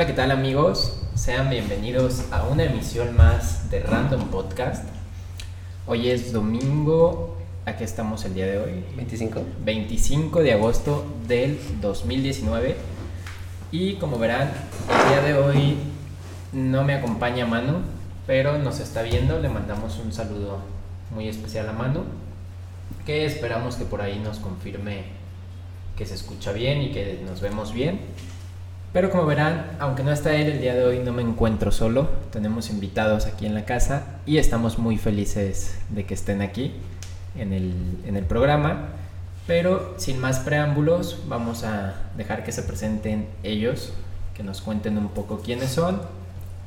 Hola, ¿qué tal amigos? Sean bienvenidos a una emisión más de Random Podcast. Hoy es domingo, aquí estamos el día de hoy, 25. 25 de agosto del 2019. Y como verán, el día de hoy no me acompaña Manu, pero nos está viendo. Le mandamos un saludo muy especial a Manu, que esperamos que por ahí nos confirme que se escucha bien y que nos vemos bien. Pero como verán, aunque no está él el día de hoy, no me encuentro solo. Tenemos invitados aquí en la casa y estamos muy felices de que estén aquí en el, en el programa. Pero sin más preámbulos, vamos a dejar que se presenten ellos, que nos cuenten un poco quiénes son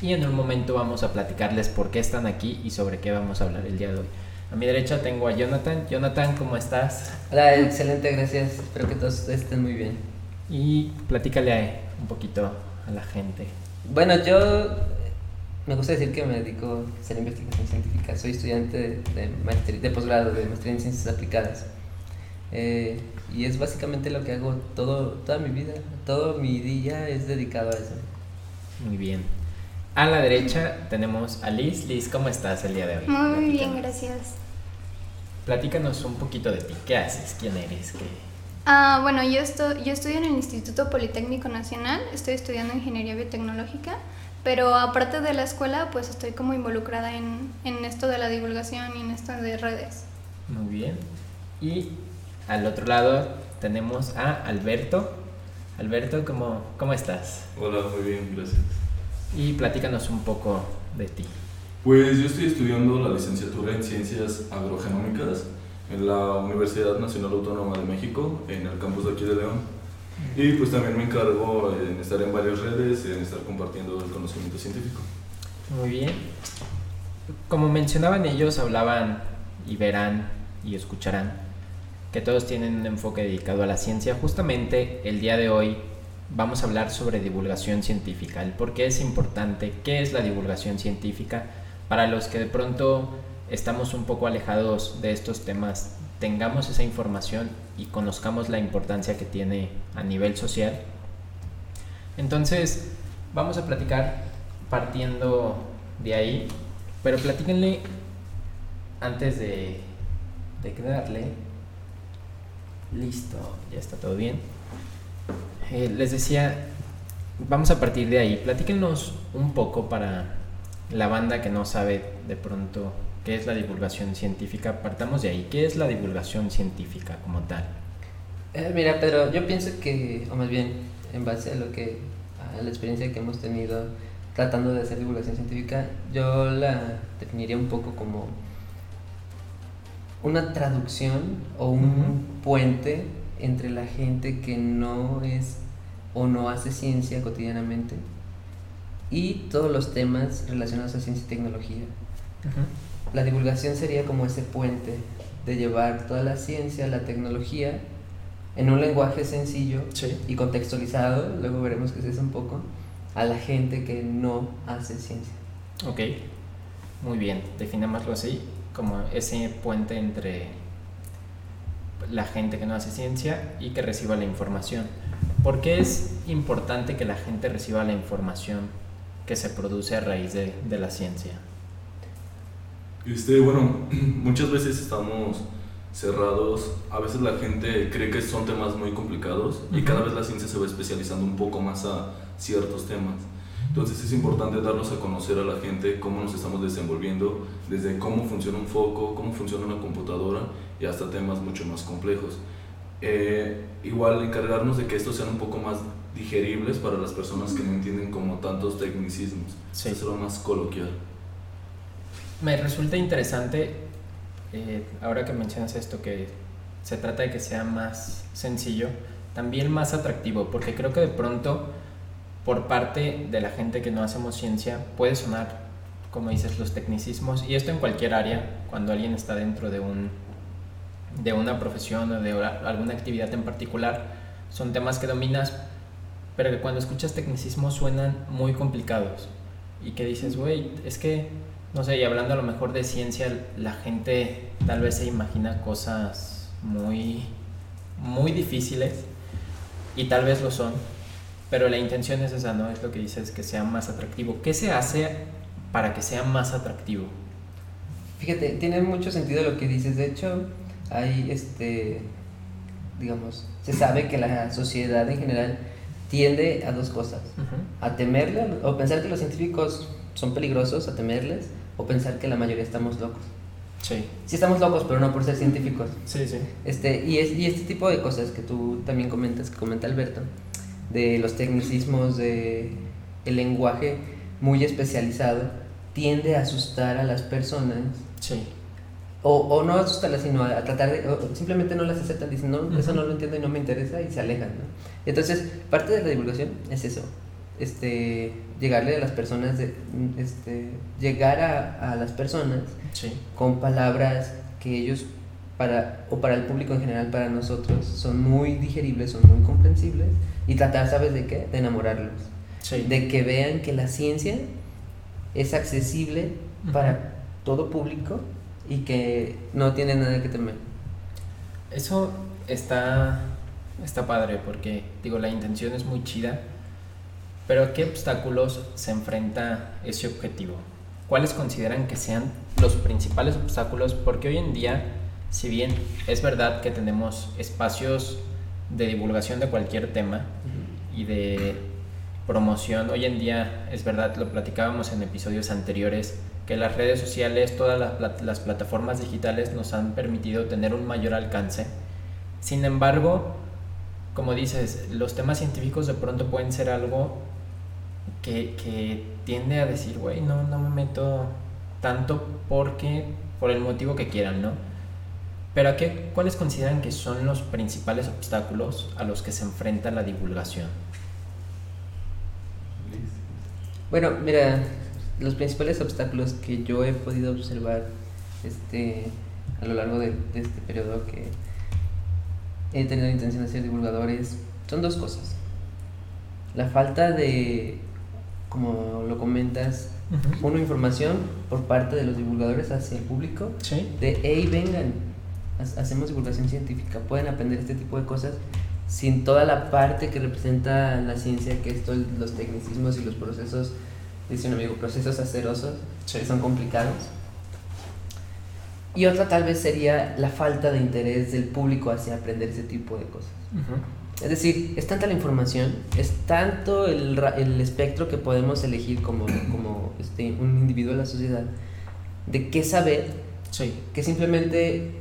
y en un momento vamos a platicarles por qué están aquí y sobre qué vamos a hablar el día de hoy. A mi derecha tengo a Jonathan. Jonathan, ¿cómo estás? Hola, excelente, gracias. Espero que todos estén muy bien. Y platícale un poquito a la gente. Bueno, yo me gusta decir que me dedico a hacer investigación científica. Soy estudiante de, de, maestría- de posgrado de maestría en ciencias aplicadas. Eh, y es básicamente lo que hago todo, toda mi vida. Todo mi día es dedicado a eso. Muy bien. A la derecha tenemos a Liz. Liz, ¿cómo estás el día de hoy? Muy bien, Platícanos. gracias. Platícanos un poquito de ti. ¿Qué haces? ¿Quién eres? ¿Qué? Ah, bueno, yo, estoy, yo estudio en el Instituto Politécnico Nacional, estoy estudiando Ingeniería Biotecnológica, pero aparte de la escuela, pues estoy como involucrada en, en esto de la divulgación y en esto de redes. Muy bien. Y al otro lado tenemos a Alberto. Alberto, ¿cómo, cómo estás? Hola, muy bien, gracias. Y platícanos un poco de ti. Pues yo estoy estudiando la licenciatura en Ciencias Agrogenómicas en la Universidad Nacional Autónoma de México, en el campus de aquí de León. Y pues también me encargo en estar en varias redes, en estar compartiendo el conocimiento científico. Muy bien. Como mencionaban ellos, hablaban y verán y escucharán que todos tienen un enfoque dedicado a la ciencia. Justamente el día de hoy vamos a hablar sobre divulgación científica, el por qué es importante, qué es la divulgación científica, para los que de pronto estamos un poco alejados de estos temas, tengamos esa información y conozcamos la importancia que tiene a nivel social. Entonces, vamos a platicar partiendo de ahí, pero platíquenle antes de, de darle. Listo, ya está todo bien. Eh, les decía, vamos a partir de ahí. Platíquenos un poco para la banda que no sabe de pronto qué es la divulgación científica. Partamos de ahí. ¿Qué es la divulgación científica como tal? Eh, mira, Pedro, yo pienso que, o más bien, en base a lo que, a la experiencia que hemos tenido tratando de hacer divulgación científica, yo la definiría un poco como una traducción o un Ujú. puente entre la gente que no es o no hace ciencia cotidianamente y todos los temas relacionados a ciencia y tecnología. La divulgación sería como ese puente de llevar toda la ciencia, la tecnología, en un lenguaje sencillo Sí. y contextualizado, luego veremos que es eso un poco, a la gente que no hace ciencia. Ok, muy bien, definámoslo así, como ese puente entre la gente que no hace ciencia y que reciba la información. ¿Por qué es importante que la gente reciba la información que se produce a raíz de, de la ciencia? Este, bueno, muchas veces estamos cerrados, a veces la gente cree que son temas muy complicados y cada vez la ciencia se va especializando un poco más a ciertos temas. Entonces es importante darnos a conocer a la gente cómo nos estamos desenvolviendo, desde cómo funciona un foco, cómo funciona una computadora y hasta temas mucho más complejos. Eh, igual encargarnos de que estos sean un poco más digeribles para las personas que no entienden como tantos tecnicismos, Sí. hacerlo más coloquial. Me resulta interesante, eh, ahora que mencionas esto, que se trata de que sea más sencillo, también más atractivo, porque creo que de pronto por parte de la gente que no hacemos ciencia puede sonar, como dices, los tecnicismos, y esto en cualquier área, cuando alguien está dentro de, un, de una profesión o de alguna actividad en particular, son temas que dominas, pero que cuando escuchas tecnicismos suenan muy complicados, y que dices, güey, es que, no sé, y hablando a lo mejor de ciencia, la gente tal vez se imagina cosas muy, muy difíciles, y tal vez lo son, pero la intención es esa, ¿no? Es lo que dices, que sea más atractivo. ¿Qué se hace para que sea más atractivo? Fíjate, tiene mucho sentido lo que dices. De hecho, hay este, digamos, se sabe que la sociedad en general tiende a dos cosas: a temerle o pensar que los científicos son peligrosos, a temerles, o pensar que la mayoría estamos locos. Sí. Sí estamos locos, pero no por ser científicos. Sí, sí. Este, y, es, y este tipo de cosas que tú también comentas, que comenta Alberto, de los tecnicismos, de el lenguaje muy especializado, tiende a asustar a las personas. Sí. O, o no asustarlas, sino a, tratar de, o simplemente no las aceptan, dicen, no, eso no lo entiendo y no me interesa y se alejan, ¿no? Entonces, parte de la divulgación es eso, este, llegarle a las personas, de, este, llegar a, a las personas Sí. con palabras que ellos para o para el público en general para nosotros son muy digeribles son muy comprensibles y tratar sabes de qué de enamorarlos Sí. de que vean que la ciencia es accesible para todo público y que no tiene nada que temer Eso está, está padre porque, digo, la intención es muy chida, pero ¿a qué obstáculos se enfrenta ese objetivo? ¿Cuáles consideran que sean los principales obstáculos? Porque hoy en día, si bien es verdad que tenemos espacios de divulgación de cualquier tema y de promoción, hoy en día es verdad, lo platicábamos en episodios anteriores, que las redes sociales, todas las, plat- las plataformas digitales nos han permitido tener un mayor alcance. Sin embargo, como dices, los temas científicos de pronto pueden ser algo que, que tiende a decir, güey, no, no me meto tanto porque, por el motivo que quieran, ¿no? Pero ¿a qué, ¿cuáles consideran que son los principales obstáculos a los que se enfrenta la divulgación? bueno mira los principales obstáculos que yo he podido observar este a lo largo de, de este periodo que he tenido la intención de ser divulgadores son dos cosas la falta de como lo comentas una información por parte de los divulgadores hacia el público Sí. de hey vengan ha- hacemos divulgación científica pueden aprender este tipo de cosas sin toda la parte que representa la ciencia que es los tecnicismos y los procesos dice un amigo procesos acerosos Sí. que son complicados y otra tal vez sería la falta de interés del público hacia aprender ese tipo de cosas es decir, es tanta la información, es tanto el, el espectro que podemos elegir como, como este, un individuo de la sociedad, de qué saber, Sí. que simplemente,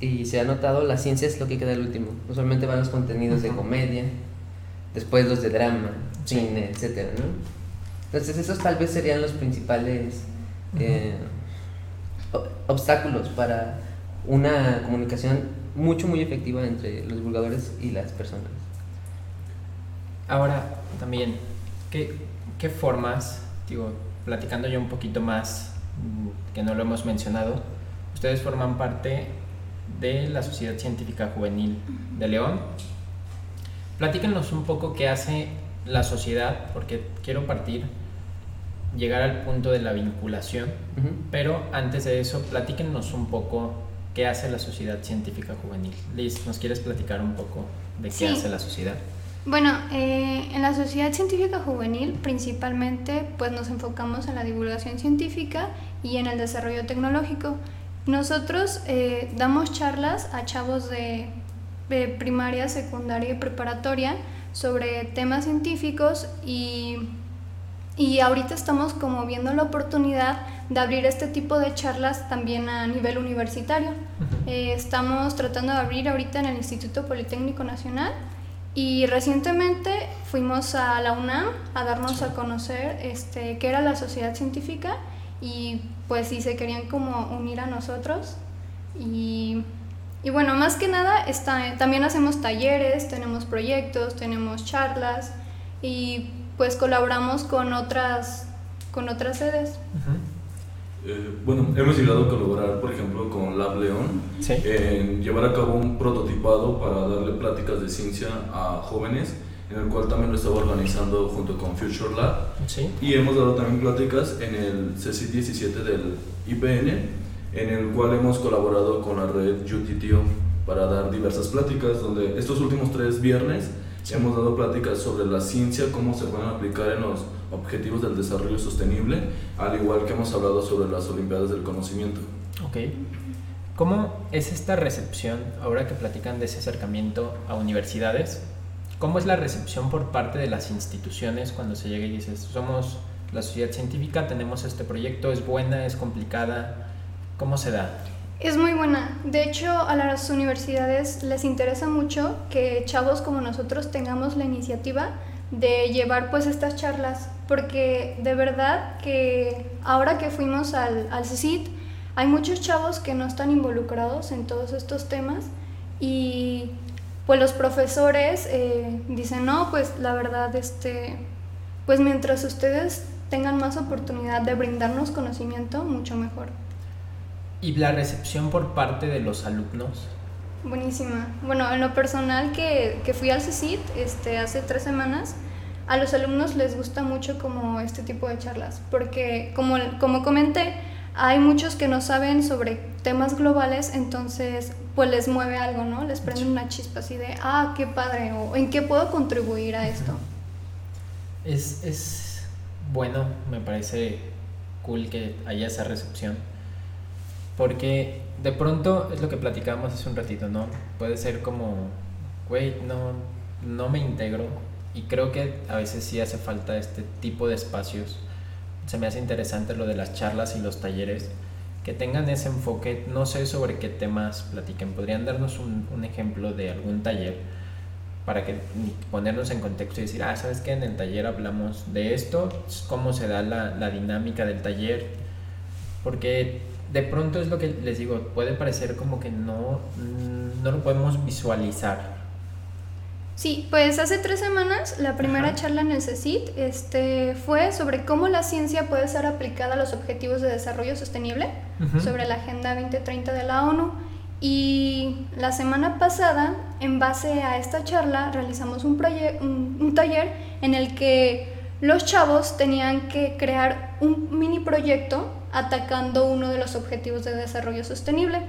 y se ha notado, la ciencia es lo que queda el último. Usualmente van los contenidos de Ujú. comedia, después los de drama, Sí. cine, etcétera, ¿no? Entonces esos tal vez serían los principales eh, o- obstáculos para una comunicación mucho, muy efectiva entre los divulgadores y las personas. Ahora, también, ¿qué, qué formas, digo, platicando yo un poquito más, mm, que no lo hemos mencionado, ustedes forman parte de la Sociedad Científica Juvenil de León. Platíquenos un poco qué hace la sociedad, porque quiero partir, llegar al punto de la vinculación, pero antes de eso, platíquenos un poco qué hace la Sociedad Científica Juvenil. Liz, ¿nos quieres platicar un poco de qué Sí. hace la sociedad? Bueno, eh, en la Sociedad Científica Juvenil principalmente pues nos enfocamos en la divulgación científica y en el desarrollo tecnológico. Nosotros eh, damos charlas a chavos de, de primaria, secundaria y preparatoria sobre temas científicos y, y ahorita estamos como viendo la oportunidad de abrir este tipo de charlas también a nivel universitario. Eh, estamos tratando de abrir ahorita en el Instituto Politécnico Nacional y recientemente fuimos a la UNAM a darnos a conocer este, qué era la sociedad científica y pues si se querían como unir a nosotros. Y, y bueno, más que nada está, también hacemos talleres, tenemos proyectos, tenemos charlas y pues colaboramos con otras, con otras sedes. Eh, bueno, hemos llegado a colaborar, por ejemplo, con Lab León Sí. en llevar a cabo un prototipado para darle pláticas de ciencia a jóvenes, en el cual también lo estaba organizando junto con Future Lab. Sí. Y hemos dado también pláticas en el CC 17 del IPN, en el cual hemos colaborado con la red UTTO para dar diversas pláticas, donde estos últimos tres viernes hemos dado pláticas sobre la ciencia, cómo se pueden aplicar en los objetivos del desarrollo sostenible, al igual que hemos hablado sobre las Olimpiadas del Conocimiento. Ok. ¿Cómo es esta recepción, ahora que platican de ese acercamiento a universidades? ¿Cómo es la recepción por parte de las instituciones cuando se llega y dices, somos la sociedad científica, tenemos este proyecto, es buena, es complicada? ¿Cómo se da? Es muy buena. De hecho, a las universidades les interesa mucho que chavos como nosotros tengamos la iniciativa de llevar pues estas charlas, porque de verdad que ahora que fuimos al, al CICIT, hay muchos chavos que no están involucrados en todos estos temas y pues los profesores eh, dicen, no, pues la verdad, este, pues mientras ustedes tengan más oportunidad de brindarnos conocimiento, mucho mejor. ¿Y la recepción por parte de los alumnos? Buenísima. Bueno, en lo personal que, que fui al CECIT este, hace tres semanas, a los alumnos les gusta mucho como este tipo de charlas, porque como, como comenté, hay muchos que no saben sobre temas globales, entonces pues les mueve algo, ¿no? Les prende una chispa así de, ah, qué padre, o en qué puedo contribuir a esto. Es, es bueno, me parece cool que haya esa recepción. Porque de pronto es lo que platicábamos hace un ratito, ¿no? Puede ser como, güey, no, no me integro. Y creo que a veces sí hace falta este tipo de espacios. Se me hace interesante lo de las charlas y los talleres. Que tengan ese enfoque, no sé sobre qué temas platiquen. ¿Podrían darnos un, un ejemplo de algún taller? para que ponernos en contexto y decir, ah, ¿sabes qué? En el taller hablamos de esto, cómo se da la, la, dinámica del taller, porque de pronto es lo que les digo, puede parecer como que no, no lo podemos visualizar. Sí, pues hace tres semanas la primera Ajá. charla en el CECIT este, fue sobre cómo la ciencia puede ser aplicada a los objetivos de desarrollo sostenible, uh -huh. sobre la Agenda 2030 de la ONU. Y la semana pasada, en base a esta charla, realizamos un, un, un, taller en el que los chavos tenían que crear un mini proyecto atacando uno de los objetivos de desarrollo sostenible.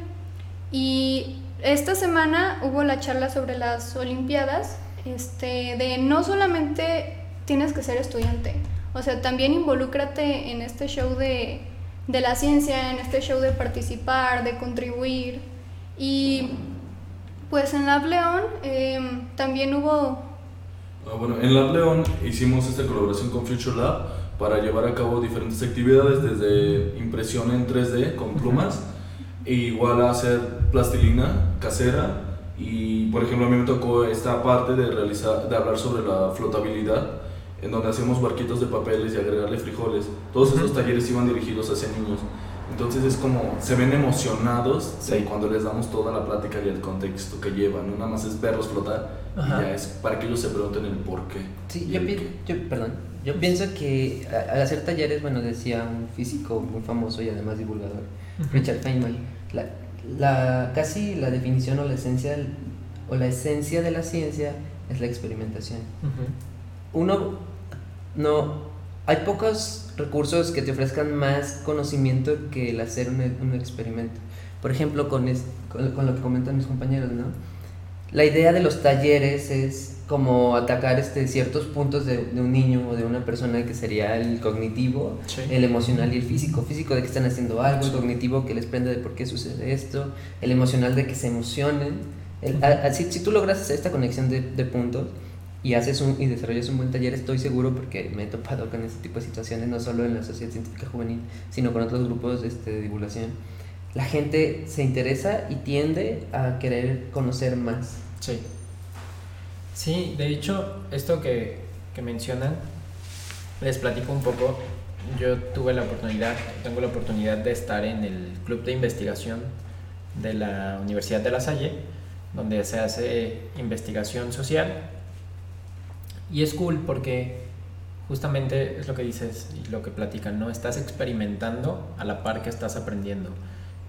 Y esta semana hubo la charla sobre las Olimpiadas, este, de no solamente tienes que ser estudiante, o sea, también involúcrate en este show de, de la ciencia, en este show de participar, de contribuir. Y pues en Lab León eh, también hubo... Ah, bueno, en Lab León hicimos esta colaboración con Future Lab para llevar a cabo diferentes actividades, desde impresión en 3D con plumas, e igual a hacer plastilina casera. Y por ejemplo, a mí me tocó esta parte de, realizar, de hablar sobre la flotabilidad, en donde hacemos barquitos de papeles y agregarle frijoles. Todos esos talleres iban dirigidos hacia niños. Entonces es como, se ven emocionados sí. cuando les damos toda la plática y el contexto que llevan, no nada más es verlos flotar Ajá. y ya es para que ellos se pregunten el por qué. Sí, yo, pi yo, perdón, yo pienso que al hacer talleres, bueno, decía un físico muy famoso y además divulgador, uh -huh. Richard Feynman, la, la, casi la definición o la esencia o la esencia de la ciencia es la experimentación. Uh -huh. Uno no hay pocos recursos que te ofrezcan más conocimiento que el hacer un, un experimento. Por ejemplo, con, es, con, con, lo que comentan mis compañeros, ¿no? La idea de los talleres es como atacar este, ciertos puntos de, de un niño o de una persona que sería el cognitivo, sí. el emocional y el físico. Físico de que están haciendo algo, sí. el cognitivo que les prende de por qué sucede esto, el emocional de que se emocionen. El, a, a, si, si, tú logras hacer esta conexión de, de puntos, y haces un, y desarrollas un buen taller, estoy seguro porque me he topado con este tipo de situaciones, no solo en la Sociedad Científica Juvenil, sino con otros grupos este, de divulgación. La gente se interesa y tiende a querer conocer más. Sí. Sí, de hecho, esto que, que mencionan, les platico un poco. Yo tuve la oportunidad, tengo la oportunidad de estar en el club de investigación de la Universidad de La Salle, donde se hace investigación social. Y es cool porque justamente es lo que dices y lo que platican, ¿no? Estás experimentando a la par que estás aprendiendo.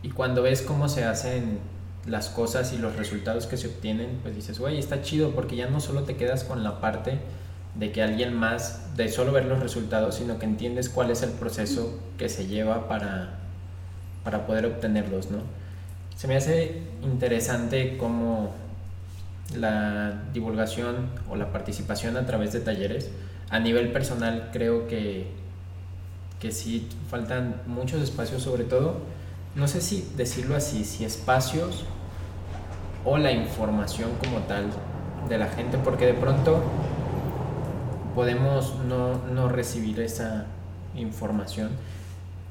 Y cuando ves cómo se hacen las cosas y los resultados que se obtienen, pues dices, güey, está chido porque ya no solo te quedas con la parte de que alguien más, de solo ver los resultados, sino que entiendes cuál es el proceso que se lleva para, para poder obtenerlos, ¿no? Se me hace interesante cómo la divulgación o la participación a través de talleres, a nivel personal creo que, que sí faltan muchos espacios, sobre todo, no sé si decirlo así, si espacios o la información como tal de la gente, porque de pronto podemos no, no recibir esa información.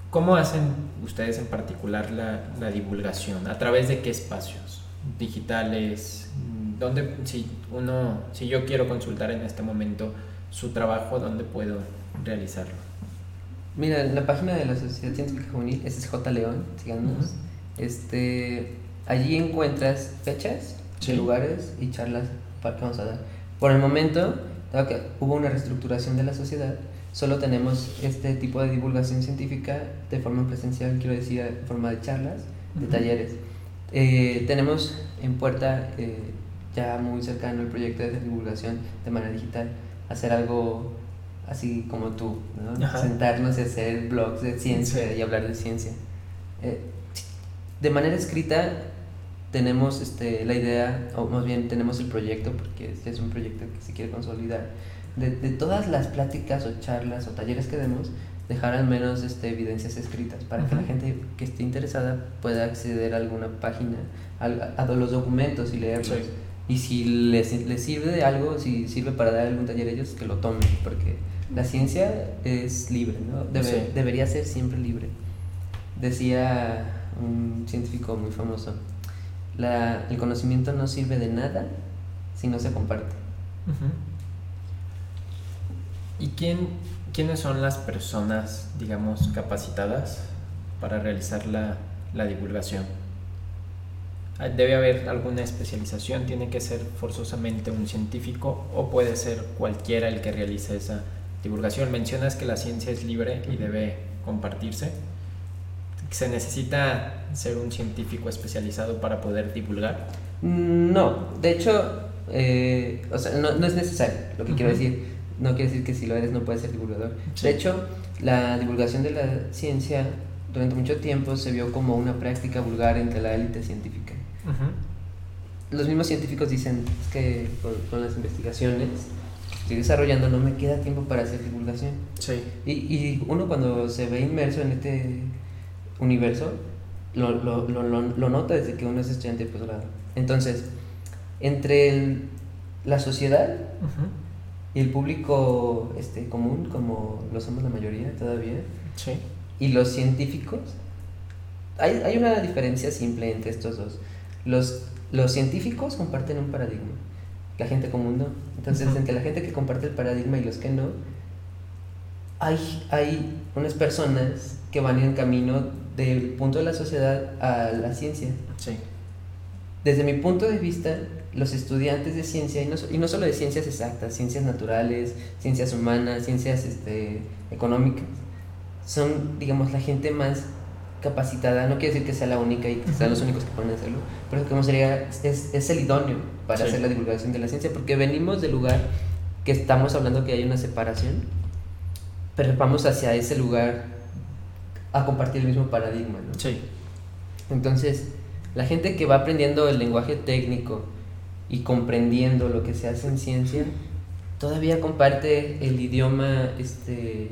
¿Cómo hacen ustedes en particular la, la, divulgación? ¿A través de qué espacios? ¿Digitales? ¿Dónde, si, uno, si yo quiero consultar en este momento su trabajo, dónde puedo realizarlo? Mira, la página de la Sociedad Científica Juvenil, es J. León, síganos. Uh -huh. este, allí encuentras fechas, sí. lugares y charlas para que vamos a dar. Por el momento, que hubo una reestructuración de la sociedad, solo tenemos este tipo de divulgación científica de forma presencial, quiero decir, en forma de charlas, de uh -huh. talleres. Eh, tenemos en puerta, eh, ya muy cercano, el proyecto de divulgación de manera digital, hacer algo así como tú, ¿no? sentarnos y hacer blogs de ciencia sí. y hablar de ciencia. Eh, de manera escrita tenemos este, la idea, o más bien tenemos el proyecto, porque este es un proyecto que se quiere consolidar, de, de todas las pláticas o charlas o talleres que demos, dejar al menos este, evidencias escritas para -huh. que la gente que esté interesada pueda acceder a alguna página, a, a los documentos y leerlos. Sí. Y si les, les sirve de algo, si sirve para dar algún taller a ellos, que lo tomen, porque la ciencia es libre, ¿no? Debe, sí. Debería ser siempre libre. Decía un científico muy famoso, la, el conocimiento no sirve de nada si no se comparte. Uh -huh. ¿Y quién, quiénes son las personas, digamos, capacitadas para realizar la, la divulgación? ¿Debe haber alguna especialización? ¿Tiene que ser forzosamente un científico o puede ser cualquiera el que realice esa divulgación? Mencionas que la ciencia es libre y debe compartirse. ¿Se necesita ser un científico especializado para poder divulgar? No, de hecho, eh, o sea, no, no, es necesario. Lo que uh -huh. quiero decir, no quiere decir que si lo eres no puedes ser divulgador. Sí. De hecho, la divulgación de la ciencia durante mucho tiempo se vio como una práctica vulgar entre la élite científica. Uh -huh. Los mismos científicos dicen es que con, con, las investigaciones que estoy desarrollando no me queda tiempo para hacer divulgación. Sí. Y, y uno cuando se ve inmerso en este universo, lo, lo, lo, lo, nota desde que uno es estudiante de posgrado. Entonces, entre el, la sociedad uh -huh. y el público este, común, como lo somos la mayoría todavía, sí. y los científicos, hay, hay una diferencia simple entre estos dos. Los, los científicos comparten un paradigma, la gente común no. Entonces, uh -huh. entre la gente que comparte el paradigma y los que no, hay, hay unas personas que van en camino del punto de la sociedad a la ciencia. Sí. Desde mi punto de vista, los estudiantes de ciencia, y no, y no solo de ciencias exactas, ciencias naturales, ciencias humanas, ciencias este, económicas, son, digamos, la gente más capacitada, no quiere decir que sea la única y que sean los únicos que pueden hacerlo, pero como sería, es, es el idóneo para sí. hacer la divulgación de la ciencia, porque venimos del lugar que estamos hablando que hay una separación, pero vamos hacia ese lugar a compartir el mismo paradigma, ¿no? Sí. Entonces, la gente que va aprendiendo el lenguaje técnico y comprendiendo lo que se hace en ciencia, todavía comparte el idioma este,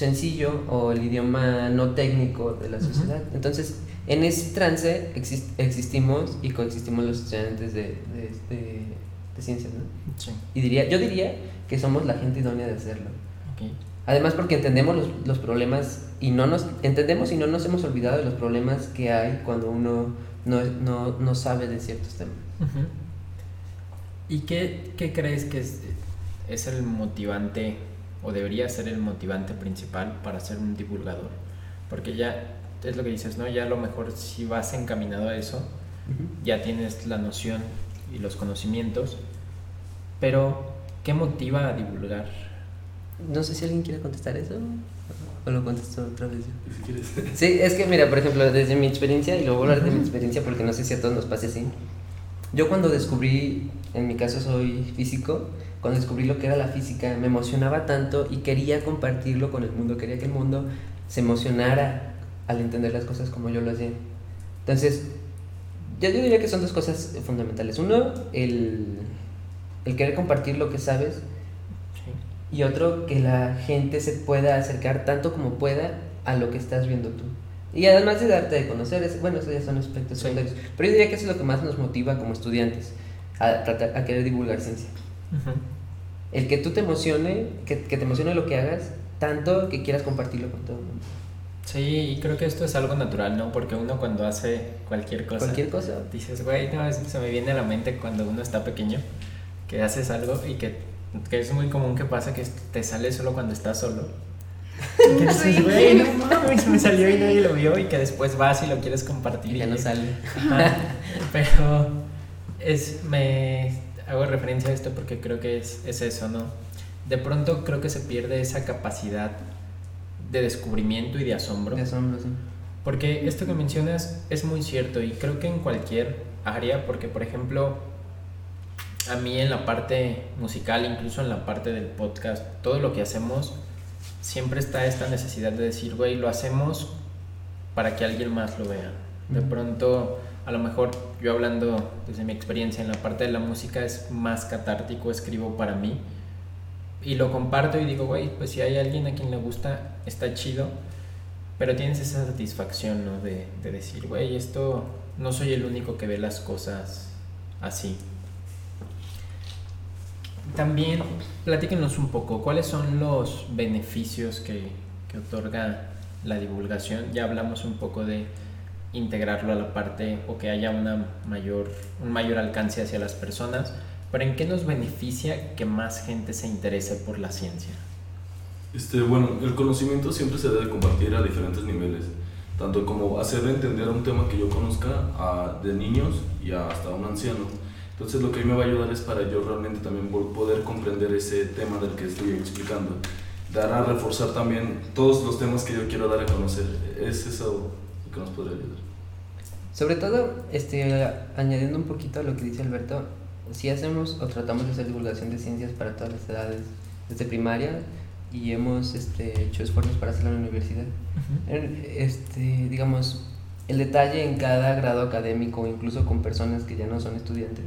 sencillo o el idioma no técnico de la sociedad. Uh -huh. Entonces, en ese trance exist existimos y coexistimos los estudiantes de, de, de, de ciencias, ¿no? Sí. Y diría, yo diría que somos la gente idónea de hacerlo. Okay. Además porque entendemos los, los, problemas y no nos entendemos y no nos hemos olvidado de los problemas que hay cuando uno no, no, no sabe de ciertos temas. Uh -huh. ¿Y qué, qué, crees que es, es el motivante o debería ser el motivante principal para ser un divulgador? Porque ya es lo que dices, ¿no? Ya a lo mejor si vas encaminado a eso, Ujú. ya tienes la noción y los conocimientos, pero ¿qué motiva a divulgar? No sé si alguien quiere contestar eso o lo contesto otra vez. yo. Sí, es que mira, por ejemplo, desde mi experiencia, y luego voy a hablar de mi experiencia porque no sé si a todos nos pase así. Yo cuando descubrí, en mi caso soy físico, cuando descubrí lo que era la física, me emocionaba tanto y quería compartirlo con el mundo, quería que el mundo se emocionara al entender las cosas como yo lo hacía. Entonces, yo diría que son dos cosas fundamentales. Uno, el, el querer compartir lo que sabes Sí. y otro que la gente se pueda acercar tanto como pueda a lo que estás viendo tú. Y además de darte de conocer, es, bueno, eso ya son aspectos Sí. secundarios. Pero yo diría que eso es lo que más nos motiva como estudiantes a, tratar, a querer divulgar ciencia. El que tú te emocione, que, que te emocione lo que hagas, tanto que quieras compartirlo con todo el mundo. Sí, y creo que esto es algo natural, ¿no? Porque uno cuando hace cualquier cosa, Cualquier cosa. dices, güey, no, es- se me viene a la mente cuando uno está pequeño, que haces algo y que, que es muy común que pasa que te sale solo cuando estás solo. Y que dices, güey, no mames, me salió y nadie lo vio y que después vas y lo quieres compartir Y ya y no sale. Ajá, Pero es, me hago referencia a esto porque creo que es, es eso, ¿no? De pronto creo que se pierde esa capacidad de descubrimiento y de asombro. De asombro, sí. Porque esto que mencionas es muy cierto y creo que en cualquier área, porque por ejemplo, a mí en la parte musical, incluso en la parte del podcast, todo lo que hacemos, siempre está esta necesidad de decir, güey, lo hacemos para que alguien más lo vea. De pronto, a lo mejor yo hablando desde mi experiencia en la parte de la música es más catártico, escribo para mí y lo comparto y digo, güey, pues si hay alguien a quien le gusta, está chido, pero tienes esa satisfacción, ¿no? De, de decir, güey, esto no soy el único que ve las cosas así. También, platíquenos un poco, ¿cuáles son los beneficios que, que otorga la divulgación? Ya hablamos un poco de integrarlo a la parte o que haya una mayor, un mayor alcance hacia las personas, pero ¿en qué nos beneficia que más gente se interese por la ciencia? Este, bueno, el conocimiento siempre se debe compartir a diferentes niveles, tanto como hacer entender a un tema que yo conozca a, de niños y a- hasta un anciano. Entonces lo que a mí me va a ayudar es para yo realmente también poder comprender ese tema del que estoy explicando. Dar a reforzar también todos los temas que yo quiero dar a conocer. Es eso que nos podría ayudar. Sobre todo, este, añadiendo un poquito a lo que dice Alberto, si hacemos o tratamos de hacer divulgación de ciencias para todas las edades, desde primaria, y hemos este, hecho esfuerzos para hacerlo en la universidad, este, digamos, el detalle en cada grado académico, incluso con personas que ya no son estudiantes,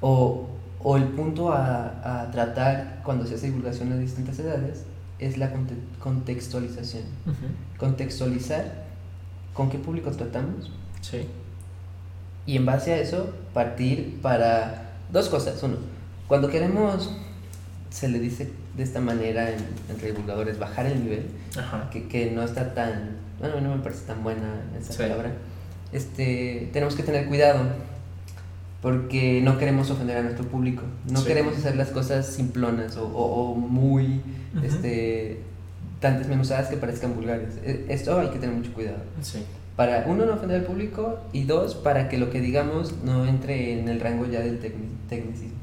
o, o el punto a, a tratar cuando se hace divulgación a distintas edades, es la conte- contextualización. Contextualizar con qué público tratamos Sí. y en base a eso partir para dos cosas. Uno, cuando queremos, se le dice de esta manera en- entre divulgadores, bajar el nivel, Ajá. que, que no está tan, bueno, no me parece tan buena esa Sí. palabra, este, tenemos que tener cuidado porque no queremos ofender a nuestro público, no Sí. queremos hacer las cosas simplonas o, o- o muy este, tan desmenuzadas que parezcan vulgares. E- Esto hay que tener mucho cuidado. Sí. Para uno, no ofender al público y dos, para que lo que digamos no entre en el rango ya del tecni- tecnicismo.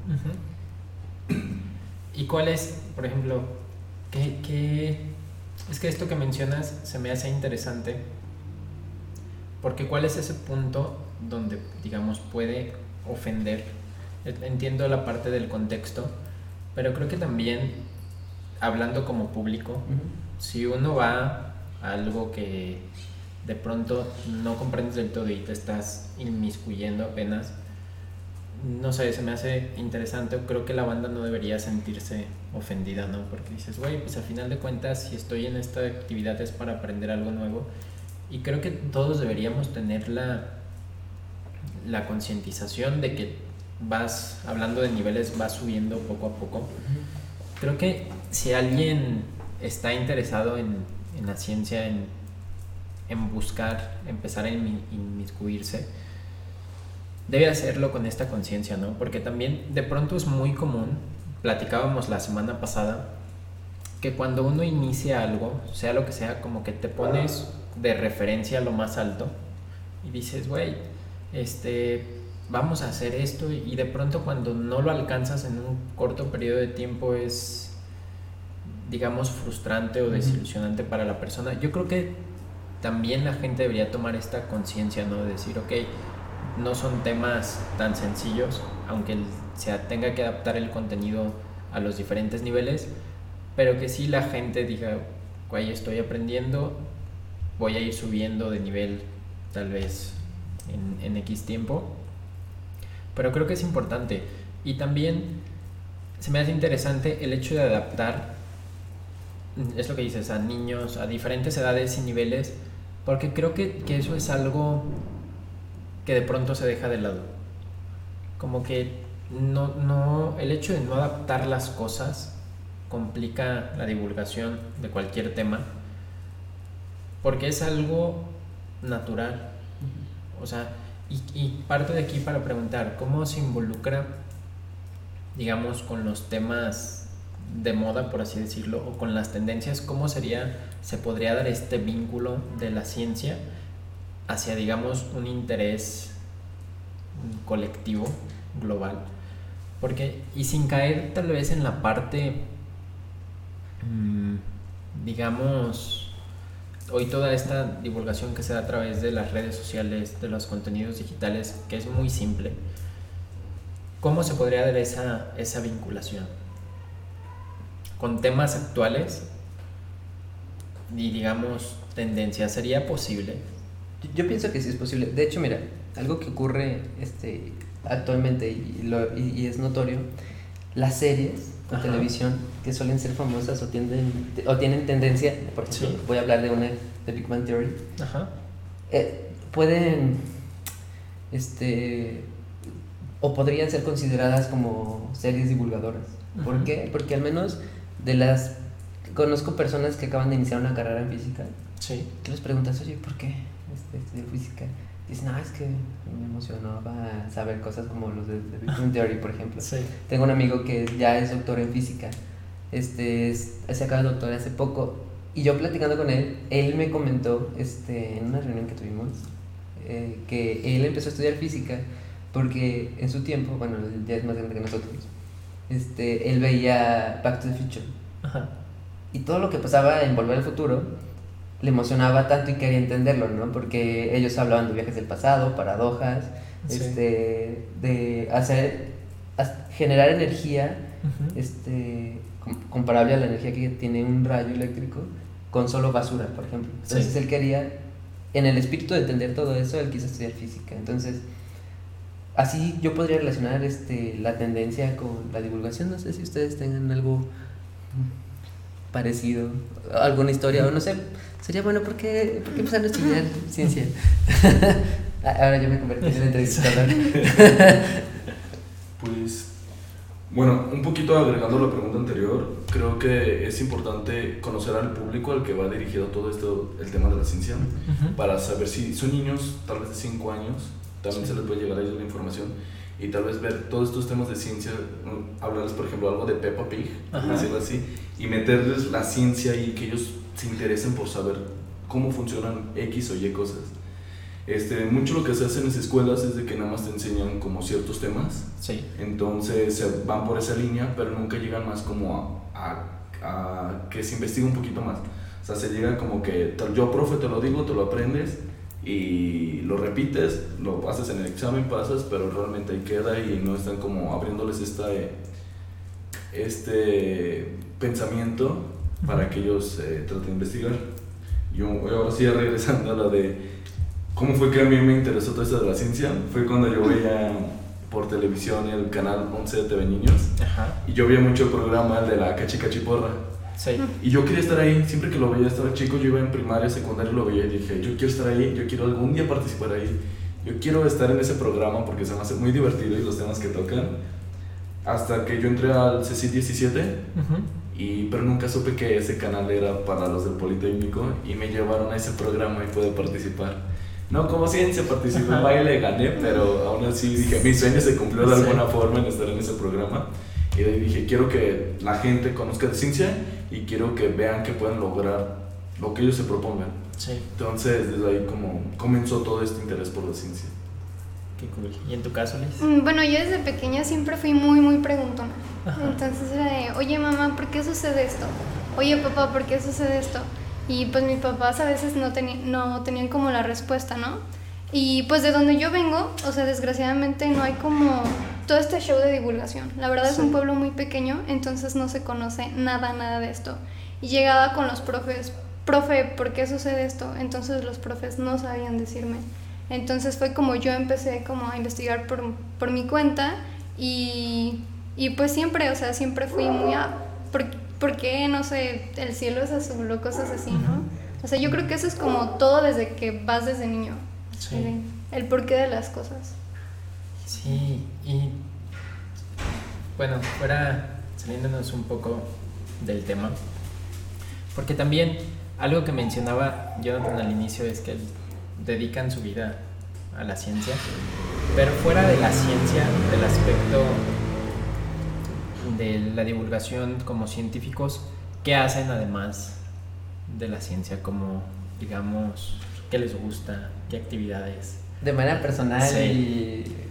¿Y cuál es, por ejemplo, qué, qué- Es que esto que mencionas se me hace interesante, porque cuál es ese punto donde, digamos, puede ofender. E- Entiendo la parte del contexto, pero creo que también, hablando como público. Si uno va a algo que de pronto no comprendes del todo y te estás inmiscuyendo apenas, no sé, se me hace interesante. Creo que la banda no debería sentirse ofendida, ¿no? Porque dices, güey, pues al final de cuentas, si estoy en esta actividad es para aprender algo nuevo. Y creo que todos deberíamos tener la, la concientización de que vas, hablando de niveles, vas subiendo poco a poco. Creo que si alguien está interesado en, en la ciencia, en, en buscar, empezar a inmi- inmiscuirse, debe hacerlo con esta conciencia, ¿no? Porque también de pronto es muy común, platicábamos la semana pasada, que cuando uno inicia algo, sea lo que sea, como que te pones de referencia lo más alto y dices, güey, este, vamos a hacer esto y de pronto cuando no lo alcanzas en un corto periodo de tiempo es, digamos, frustrante o desilusionante para la persona. Yo creo que también la gente debería tomar esta conciencia, ¿no? De decir, ok, no son temas tan sencillos, aunque se tenga que adaptar el contenido a los diferentes niveles, pero que sí la gente diga, güey, estoy aprendiendo, voy a ir subiendo de nivel tal vez en, en X tiempo. Pero creo que es importante. Y también se me hace interesante el hecho de adaptar, es lo que dices, a niños, a diferentes edades y niveles, porque creo que, que eso es algo que de pronto se deja de lado. Como que no, no, el hecho de no adaptar las cosas complica la divulgación de cualquier tema, porque es algo natural. O sea, y, y parte de aquí para preguntar, ¿cómo se involucra, digamos, con los temas de moda, por así decirlo, o con las tendencias, cómo sería, se podría dar este vínculo de la ciencia hacia, digamos, un interés colectivo, global? Porque, y sin caer tal vez en la parte, mmm, digamos, hoy toda esta divulgación que se da a través de las redes sociales, de los contenidos digitales, que es muy simple, ¿cómo se podría dar esa, esa vinculación? Con temas actuales y digamos tendencias, ¿sería posible? Yo, yo pienso que sí es posible. De hecho, mira, algo que ocurre este, actualmente y, lo, y, y, es notorio, las series de Ajá. televisión que suelen ser famosas o, tienden, o tienen tendencia, por ejemplo, Sí. voy a hablar de una de Big Bang Theory, Ajá. eh, pueden, este, o podrían ser consideradas como series divulgadoras. ¿Por qué? Porque al menos de las, conozco personas que acaban de iniciar una carrera en física, Sí. que les preguntas, oye, ¿por qué este, estudiar física? Dicen, no, es que me emocionaba saber cosas como los de, de Big Bang Theory, por ejemplo. Sí. Tengo un amigo que ya es doctor en física, este, es- se acaba de doctor hace poco, y yo platicando con él, él me comentó este, en una reunión que tuvimos eh, que él empezó a estudiar física porque en su tiempo, bueno, ya es más grande que nosotros, este, él veía Back to the Future Ajá. y todo lo que pasaba en Volver al Futuro le emocionaba tanto y quería entenderlo, ¿no? Porque ellos hablaban de viajes del pasado, paradojas, Sí. este, de hacer, generar energía Ujú. este, com- comparable a la energía que tiene un rayo eléctrico con solo basura, por ejemplo. Entonces Sí. él quería, en el espíritu de entender todo eso, él quiso estudiar física. Entonces, así yo podría relacionar este, la tendencia con la divulgación. No sé si ustedes tengan algo parecido, alguna historia, o no sé, sería bueno, ¿por qué, por qué empezar a estudiar ciencia? Ahora yo me convertí en entrevistador. Pues, bueno, un poquito agregando la pregunta anterior, creo que es importante conocer al público al que va dirigido todo esto, el tema de la ciencia, para saber si son niños, tal vez de 5 años, también se les puede llegar a ellos la información y tal vez ver todos estos temas de ciencia, mm, hablarles por ejemplo algo de Peppa Pig, decirlo así, y meterles la ciencia y que ellos se interesen por saber cómo funcionan X o Y cosas. Este, mucho lo que se hace en las escuelas es de que nada más te enseñan como ciertos temas Sí. entonces se van por esa línea, pero nunca llegan más como a, a- a que se investigue un poquito más. O sea, se llega como que yo, profe, te lo digo, te lo aprendes y lo repites, lo pasas en el examen, pasas, pero realmente ahí queda y no están como abriéndoles esta, este pensamiento para que ellos eh, traten de investigar. Yo, ahora sí, regresando a la de cómo fue que a mí me interesó todo esto de la ciencia, fue cuando yo veía por televisión el canal 11 de TV Niños Ajá. y yo veía mucho el programa el de la cachicachiporra Sí. y yo quería estar ahí, siempre que lo veía estaba chico, yo iba en primaria, secundaria, lo veía y dije, yo quiero estar ahí, yo quiero algún día participar ahí, yo quiero estar en ese programa porque se me hace muy divertido y los temas que tocan. Hasta que yo entré al CC 17 Ujú. y, pero nunca supe que ese canal era para los del Politécnico y me llevaron a ese programa y pude participar. No como ciencia, participé en baile, gané, pero aún así dije, mi sueño se cumplió de Sí. alguna forma en estar en ese programa. Y de ahí dije, quiero que la gente conozca de ciencia y quiero que vean que pueden lograr lo que ellos se propongan. Sí, Entonces, desde ahí como comenzó todo este interés por la ciencia. qué cool. ¿Y en tu caso, Liz? Mm, Bueno, yo desde pequeña siempre fui muy, muy preguntona. Ajá. Entonces era de, oye mamá, ¿por qué sucede esto? Oye papá, ¿por qué sucede esto? Y pues mis papás a veces no, no tenían como la respuesta, ¿no? Y pues de donde yo vengo, o sea, desgraciadamente no hay como todo este show de divulgación. La verdad es un pueblo muy pequeño, entonces no se conoce nada, nada de esto. Y llegaba con los profes, profe, ¿por qué sucede esto? Entonces los profes no sabían decirme. Entonces fue como yo empecé como a investigar por, por mi cuenta y, y pues siempre, o sea, siempre fui muy a, ¿por, por qué, no sé, el cielo es azul o cosas así, ¿no? O sea, yo creo que eso es como todo desde que vas desde niño. Sí. El, el porqué de las cosas. Sí, y bueno, fuera saliéndonos un poco del tema, porque también algo que mencionaba Jonathan al inicio es que dedican su vida a la ciencia, pero fuera de la ciencia, del aspecto de la divulgación como científicos, ¿qué hacen además de la ciencia? Como, digamos, ¿qué les gusta? ¿Qué actividades? De manera personal Sí. y...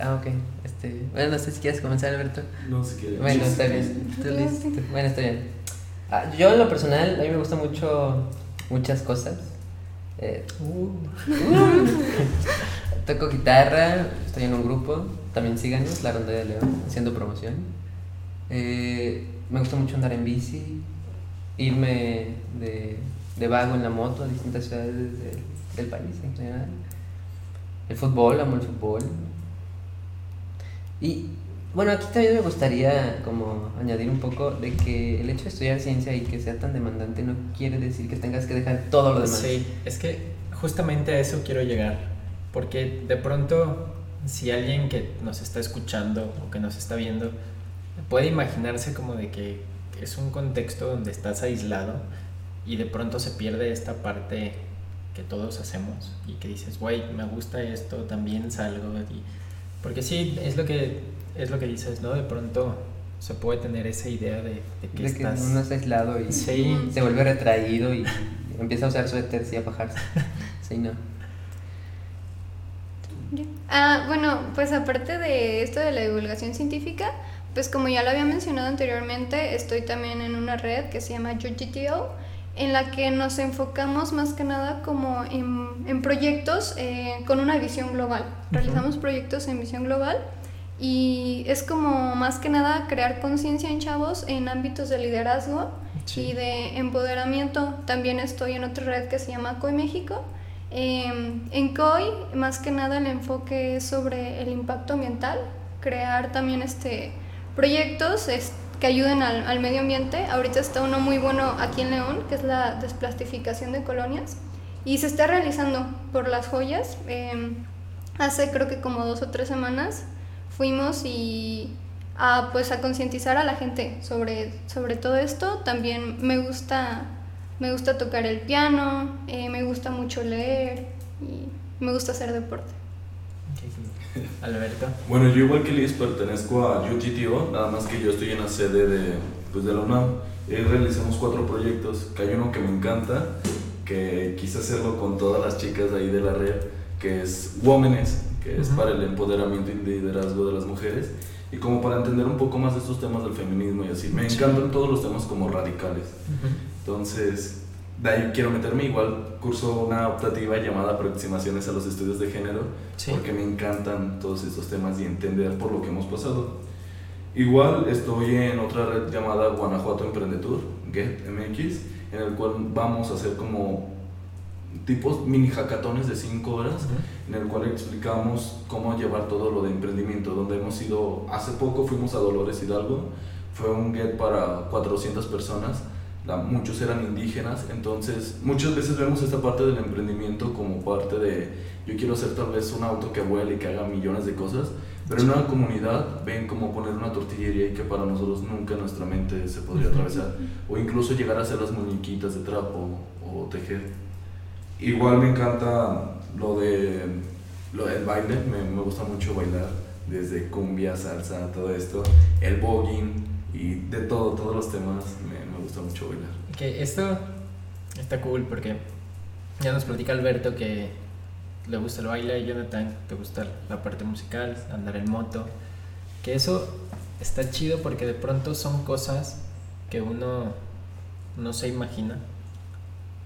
Ah, ok. Este, bueno, no sé si quieres comenzar, Alberto. No sé qué. Bueno, está bien. Tú, Liz, tú- Bueno, está bien. Ah, yo en lo personal, a mí me gustan mucho muchas cosas. Eh, toco guitarra, estoy en un grupo, también síganos, La Ronda de León, haciendo promoción. Eh, me gusta mucho andar en bici, irme de, de vago en la moto a distintas ciudades del, del país en general. El fútbol, amo el fútbol. Y bueno, aquí también me gustaría como añadir un poco de que el hecho de estudiar ciencia y que sea tan demandante no quiere decir que tengas que dejar todo lo demás. Sí, es que justamente a eso quiero llegar, porque de pronto si alguien que nos está escuchando o que nos está viendo puede imaginarse como de que es un contexto donde estás aislado y de pronto se pierde esta parte que todos hacemos y que dices, güey, me gusta esto, también salgo y porque sí, es lo que es lo que dices, ¿no? De pronto se puede tener esa idea de, de que De que estás uno está aislado y Sí. se vuelve retraído y empieza a usar suéteres y a fajarse. Sí, no. Ah, bueno, pues aparte de esto de la divulgación científica, pues como ya lo había mencionado anteriormente, estoy también en una red que se llama UGTO, en la que nos enfocamos más que nada como en, en proyectos eh, con una visión global. Realizamos proyectos en visión global y es como más que nada crear conciencia en chavos en ámbitos de liderazgo Sí. y de empoderamiento. También estoy en otra red que se llama COI México. Eh, en COI, más que nada, el enfoque es sobre el impacto ambiental, crear también este, proyectos es- que ayuden al, al medio ambiente. Ahorita está uno muy bueno aquí en León, que es la desplastificación de colonias, y se está realizando por las joyas. Eh, hace creo que como dos o tres semanas fuimos y a, pues a concientizar a la gente sobre, sobre todo esto. También me gusta, me gusta tocar el piano, eh, me gusta mucho leer y me gusta hacer deporte. Alberto. Bueno, yo igual que Liz pertenezco a UTTO, nada más que yo estoy en la sede de, pues, de la UNAM. Ahí realizamos cuatro proyectos, que hay uno que me encanta, que quise hacerlo con todas las chicas ahí de la red, que es Womenes, que es Ujú. para el empoderamiento y liderazgo de las mujeres. Y como para entender un poco más de estos temas del feminismo y así. Me encantan todos los temas como radicales. Entonces, de ahí quiero meterme. Igual curso una optativa llamada Aproximaciones a los Estudios de Género, Sí. porque me encantan todos estos temas y entender por lo que hemos pasado. Igual estoy en otra red llamada Guanajuato Emprendetur, Get MX, en el cual vamos a hacer como tipos mini hackatones de 5 horas, en el cual explicamos cómo llevar todo lo de emprendimiento, donde hemos ido, hace poco fuimos a Dolores Hidalgo, fue un get para 400 personas, muchos eran indígenas, entonces muchas veces vemos esta parte del emprendimiento como parte de yo quiero hacer tal vez un auto que vuele y que haga millones de cosas, pero en una comunidad ven como poner una tortillería y que para nosotros nunca nuestra mente se podría atravesar, o incluso llegar a hacer las muñequitas de trapo o tejer. Igual me encanta lo de lo del baile, me, me gusta mucho bailar, desde cumbia, salsa, todo esto, el voguing y de todo, todos los temas, me gusta mucho bailar. Que esto está cool porque Ya nos platica Alberto que le gusta el baile, Jonathan, te gusta la parte musical, andar en moto. Que eso está chido porque de pronto son cosas que uno no se imagina.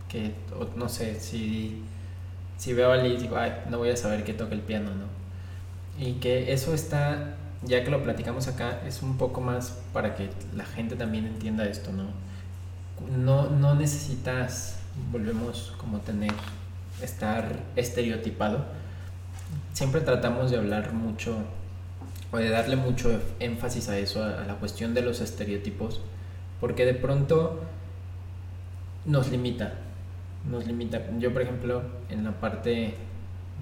Que, no sé, si, si veo a Liz digo, ay, no voy a saber que toca el piano, ¿no? Y que eso está, ya que lo platicamos acá, es un poco más para que la gente también entienda esto, ¿no? No, no necesitas, volvemos como tener, estar estereotipado. Siempre tratamos de hablar mucho o de darle mucho énfasis a eso, a, la cuestión de los estereotipos, porque de pronto nos limita, nos limita. Yo, por ejemplo, en la parte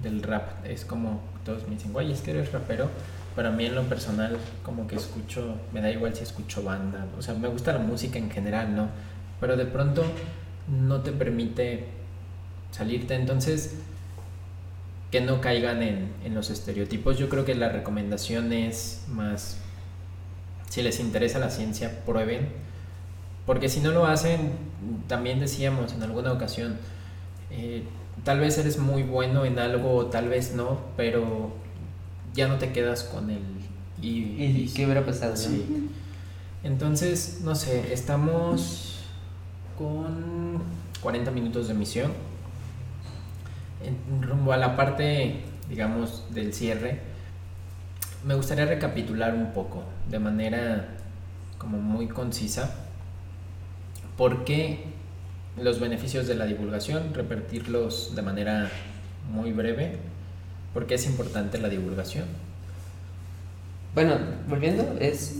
del rap, es como todos me dicen, güey, es que eres rapero. Para mí, en lo personal, como que escucho, me da igual si escucho banda, o sea, me gusta la música en general, ¿no? Pero de pronto no te permite salirte, entonces que no caigan en, en los estereotipos. Yo creo que la recomendación es más, si les interesa la ciencia, prueben, porque si no lo hacen, también decíamos en alguna ocasión, eh, tal vez eres muy bueno en algo o tal vez no, pero ya no te quedas con el... Y, ¿Y qué hubiera pasado? no? Sí. Entonces, no sé, estamos con 40 minutos de emisión. En rumbo a la parte, digamos, del cierre, me gustaría recapitular un poco, de manera como muy concisa, por qué los beneficios de la divulgación, repetirlos de manera muy breve, por qué es importante la divulgación. Bueno, volviendo, es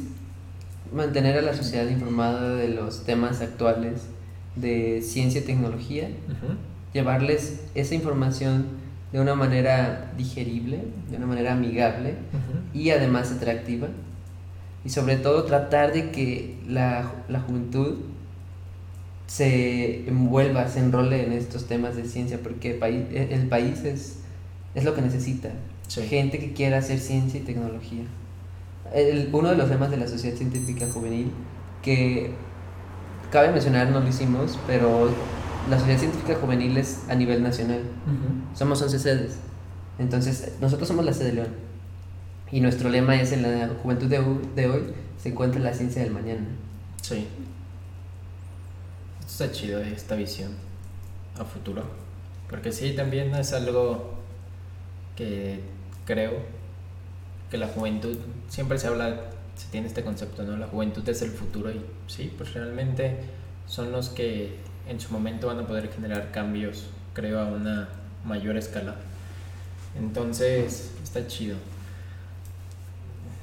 mantener a la sociedad informada de los temas actuales de ciencia y tecnología, llevarles esa información de una manera digerible, de una manera amigable y además atractiva. Y sobre todo tratar de que la, la juventud se envuelva, se enrole en estos temas de ciencia, porque el país, el país es, es lo que necesita. Sí. Gente que quiera hacer ciencia y tecnología. El- uno de los temas de la Sociedad Científica Juvenil, que cabe mencionar, no lo hicimos, pero la Sociedad Científica Juvenil es a nivel nacional. Somos 11 sedes. Entonces, nosotros somos la sede León. Y nuestro lema es: en la juventud de, de hoy se encuentra la ciencia del mañana. Sí. Esto está chido, eh, esta visión a futuro. Porque sí, también es algo que creo que la juventud, siempre se habla, se tiene este concepto, ¿no? La juventud es el futuro y sí, pues realmente son los que en su momento van a poder generar cambios, creo, a una mayor escala. Entonces, está chido.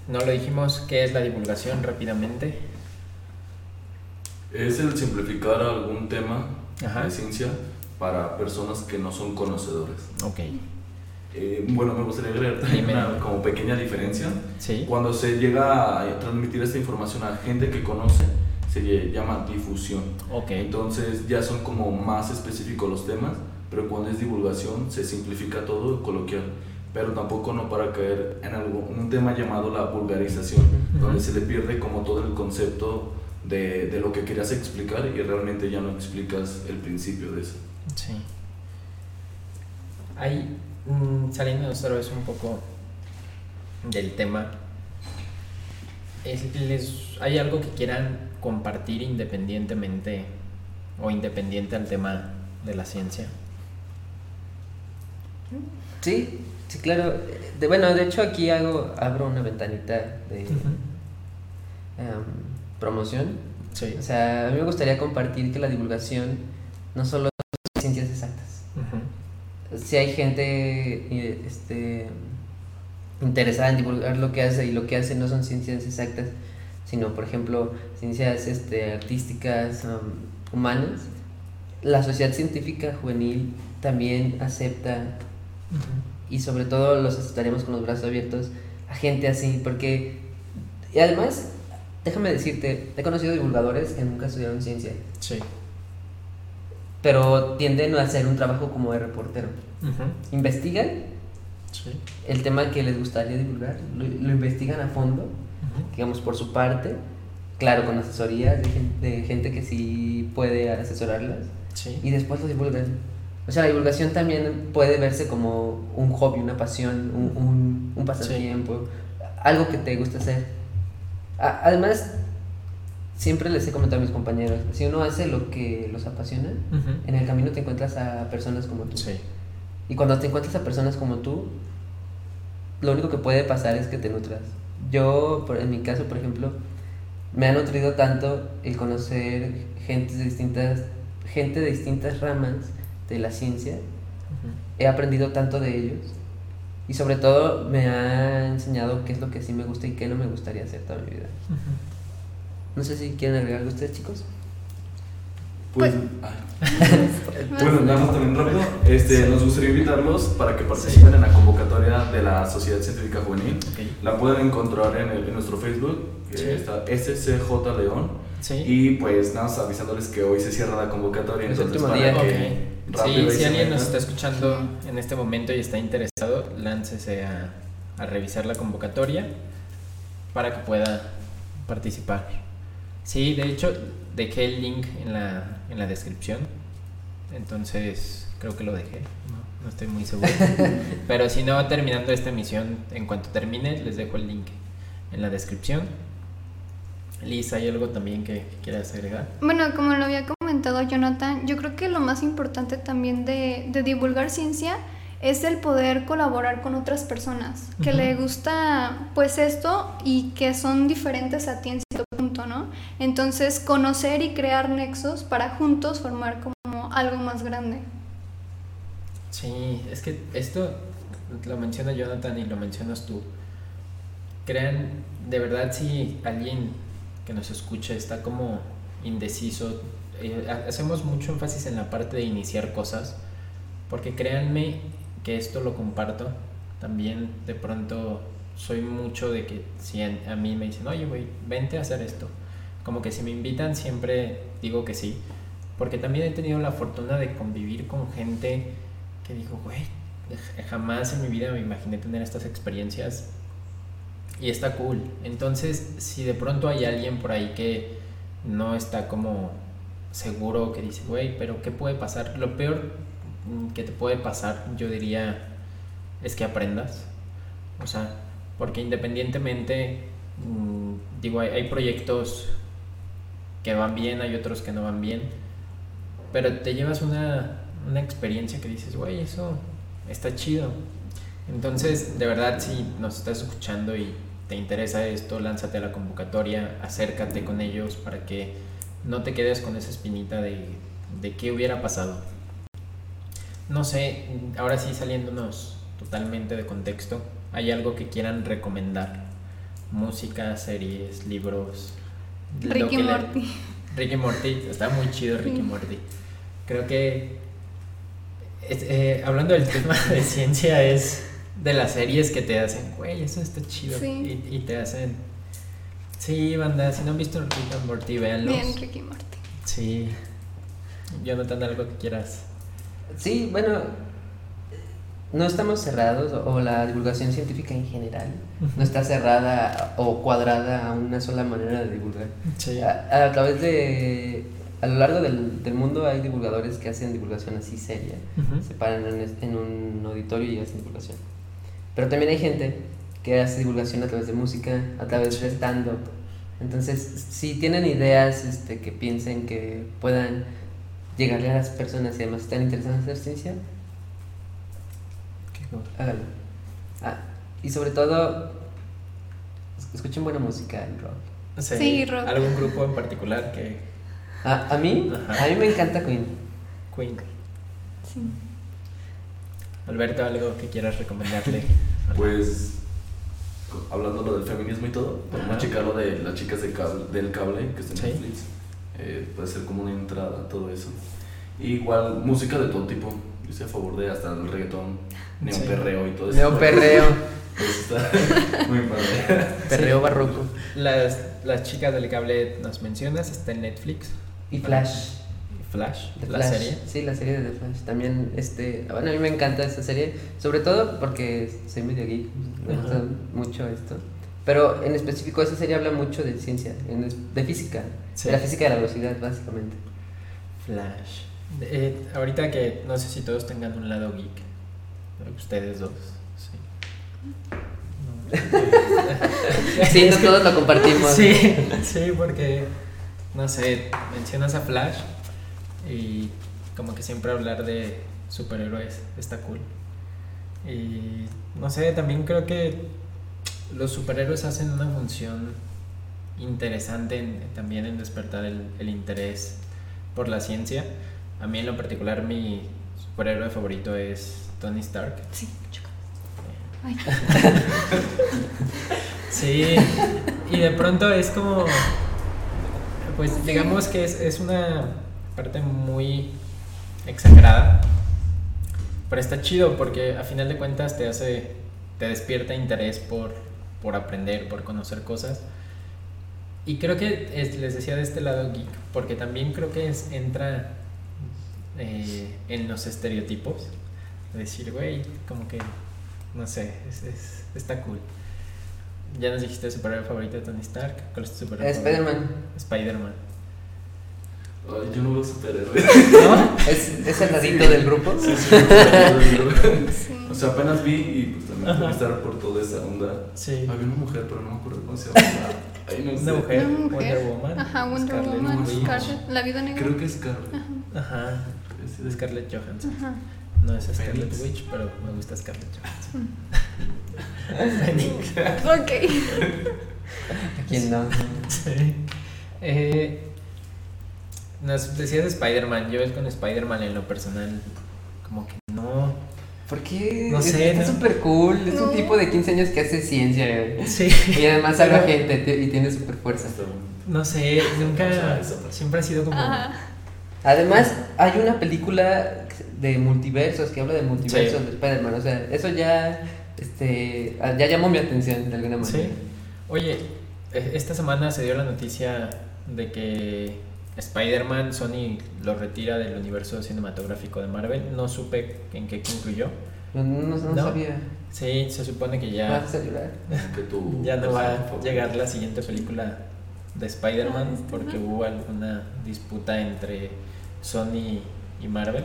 No lo dijimos, ¿qué es la divulgación rápidamente? Es el simplificar algún tema Ajá. de ciencia para personas que no son conocedores. Ok. Eh, bueno, me gustaría agregar también Dime. una como pequeña diferencia. Sí. Cuando se llega a transmitir esta información a gente que conoce, se llama difusión. Ok. Entonces ya son como más específicos los temas, pero cuando es divulgación se simplifica todo coloquial. Pero tampoco no para caer en algo, un tema llamado la vulgarización, Ujú. donde se le pierde como todo el concepto de, de lo que querías explicar y realmente ya no explicas el principio de eso. Sí. Hay, mm, saliendo otra vez un poco del tema, es- les- ¿hay algo que quieran compartir independientemente o independiente al tema de la ciencia? Sí, sí, claro. De, bueno, de hecho, aquí hago, abro una ventanita de em, promoción. Sí. O sea, a mí me gustaría compartir que la divulgación no solo es ciencias exactas. Ujú. Si hay gente eh, este, interesada en divulgar lo que hace y lo que hace no son ciencias exactas, sino, por ejemplo, ciencias este, artísticas, um, humanas, la sociedad científica juvenil también acepta y sobre todo los aceptaremos con los brazos abiertos a gente así, porque y además, déjame decirte, he conocido divulgadores que nunca estudiaron ciencia, Sí. Pero tienden a hacer un trabajo como de reportero. Investigan Sí. el tema que les gustaría divulgar, lo, lo investigan a fondo, Ujú. digamos por su parte, claro, con asesorías de, gen- de gente que sí puede asesorarlas, Sí. y después lo divulgan. O sea, la divulgación también puede verse como un hobby, una pasión, un, un, un pasatiempo, algo que te gusta hacer. A- además, siempre les he comentado a mis compañeros, si uno hace lo que los apasiona, Ujú. en el camino te encuentras a personas como tú. Sí. Y cuando te encuentras a personas como tú, lo único que puede pasar es que te nutras. Yo, en mi caso, por ejemplo, me ha nutrido tanto el conocer gente de distintas, gente de distintas ramas de la ciencia. Ujú. He aprendido tanto de ellos. Y sobre todo me ha enseñado qué es lo que sí me gusta y qué no me gustaría hacer toda mi vida. Ujú. No sé si quieren agregar algo ustedes, chicos. Pues, ay. bueno, nada más también rápido. Este, Nos gustaría invitarlos para que participen en la convocatoria de la Sociedad Científica Juvenil. La pueden encontrar en, el- en nuestro Facebook, que Sí. está SCJ León. Sí. Y pues nada más avisándoles que hoy se cierra la convocatoria. Es el entonces último para día. que rápido si alguien nos está escuchando en este momento y está interesado, láncese a, a revisar la convocatoria para que pueda participar. Sí, de hecho, dejé el link en la, en la descripción. Entonces, creo que lo dejé. No, no estoy muy seguro. Pero si no, terminando esta emisión, en cuanto termine, les dejo el link en la descripción. Liz, ¿hay algo también que, que quieras agregar? Bueno, como lo había comentado Jonathan, yo creo que lo más importante también de, de divulgar ciencia es el poder colaborar con otras personas que le gusta pues esto y que son diferentes a ti en punto, ¿no? Entonces conocer y crear nexos para juntos formar como algo más grande. Sí, es que esto lo menciona Jonathan y lo mencionas tú. Crean, de verdad, si alguien que nos escucha está como indeciso, eh, ha- hacemos mucho énfasis en la parte de iniciar cosas, porque créanme que esto lo comparto. También de pronto soy mucho de que si a, mí me dicen, oye, güey, vente a hacer esto. Como que si me invitan siempre digo que sí, porque también he tenido la fortuna de convivir con gente que digo, güey, jamás en mi vida me imaginé tener estas experiencias y está cool. Entonces, si de pronto hay alguien por ahí que no está como seguro, que dice, güey, pero ¿qué puede pasar? Lo peor que te puede pasar, yo diría, es que aprendas. O sea, porque independientemente, mm, digo, hay, hay proyectos que van bien, hay otros que no van bien, pero te llevas una, una experiencia que dices, güey, eso está chido. Entonces, de verdad, si nos estás escuchando y te interesa esto, lánzate a la convocatoria, acércate con ellos para que no te quedes con esa espinita de, de qué hubiera pasado. No sé, ahora sí saliéndonos totalmente de contexto, ¿hay algo que quieran recomendar? Música, series, libros. Ricky que le- Morty. Ricky Morty, está muy chido Ricky Sí. Morty. Creo que es- eh, hablando del tema de ciencia es de las series que te hacen, güey, eso está chido. Sí. Y, y te hacen... Sí, banda, si no han visto Ricky Morty, véanlos. Bien, Ricky Morty. Sí. Jonathan, algo que quieras. Sí, bueno, no estamos cerrados, o la divulgación científica en general no está cerrada o cuadrada a una sola manera de divulgar. Sí. A, a través de. A lo largo del, del mundo hay divulgadores que hacen divulgación así seria. Se paran en un auditorio y hacen divulgación. Pero también hay gente que hace divulgación a través de música, a través de stand-up. Entonces, si tienen ideas este, que piensen que puedan llegarle a las personas y además están interesadas en hacer ciencia, Háganlo. Ah, y sobre todo, es- escuchen buena música y rock. Sí, Sí, rock. ¿Algún grupo en particular que... A, a mí, Ajá. a mí me encanta Queen. Queen. Sí. Alberto, algo que quieras recomendarle. Pues, hablando lo del feminismo y todo, Ajá. podemos checar lo de las chicas del cable, del cable que está en Sí. Netflix. Eh, puede ser como una entrada a todo eso. Y igual, música de todo tipo. Yo estoy a favor de hasta el reggaetón, neoperreo y todo eso. Neoperreo, muy padre. perreo barroco. Las, las chicas del cable nos mencionas, está en Netflix. Y Flash. Flash, The la Flash. serie. Sí, la serie de The Flash. También, este, bueno, a mí me encanta esta serie, sobre todo porque soy medio geek, me Ajá. gusta mucho esto. Pero en específico esa serie habla mucho de ciencia, de física, Sí. de la física de la velocidad, básicamente. Flash. Eh, ahorita que no sé si todos tengan un lado geek. Ustedes dos. Sí. No, Sí, no todos lo compartimos. Sí, sí, porque, no sé, mencionas a Flash y como que siempre hablar de superhéroes está cool. Y, no sé, también creo que los superhéroes hacen una función interesante en- también en despertar el, el interés por la ciencia. A mí en lo particular mi superhéroe favorito es Tony Stark. Sí. Ay. Sí, y de pronto es como, pues digamos que es, es una parte muy exagerada, pero está chido porque a final de cuentas te hace, te despierta interés por, por aprender, por conocer cosas. Y creo que es- les decía de este lado geek, porque también creo que es, entra eh, en los estereotipos. De decir, güey, como que, no sé, es, es- está cool. Ya nos dijiste superhéroe favorito de Tony Stark. ¿Cuál es tu superhéroe? Spider-Man. Spider-Man. Ay, yo no veo superhéroes. ¿No? ¿Es, es el ladito del grupo? Sí, sí. Sí. o sea, apenas vi y pues también Ajá. Tony Stark por toda esa onda. Sí. Había una mujer, pero no me acuerdo cómo se llama. Ay, no sé. Una mujer. Wonder Woman. Ajá, Wonder Scarlet Woman. Scarlet, la vida negra. Creo que es Scarlett. Ajá. Sí, De Scarlett Johansson. Ajá. No es Scarlet. Witch, pero me gusta Scarlett Johansson. Ok. ¿A quién no? Sí. Eh, nos decías de Spider-Man. Yo es con Spider-Man en lo personal. Como que no. ¿Por qué? No sé, Está ¿no? súper cool. Es un tipo de 15 años que hace ciencia. Sí. Y además salva Pero- gente te- y tiene super fuerza. No sé, nunca. Siempre ha sido como. Ajá. Además, hay una película de multiversos que habla de multiversos Sí. de Spider-Man. O sea, eso ya, este, ya llamó mi atención de alguna manera. Sí. Oye, e- esta semana se dio la noticia de que Spider-Man, Sony lo retira del universo cinematográfico de Marvel. No supe en qué concluyó. No, no, no ¿No? sabía. Sí, se supone que ¿Me ya, vas a llorar? Que ya no va a llegar la siguiente película de Spider-Man Ah, ¿está porque hubo alguna disputa entre Sony y Marvel.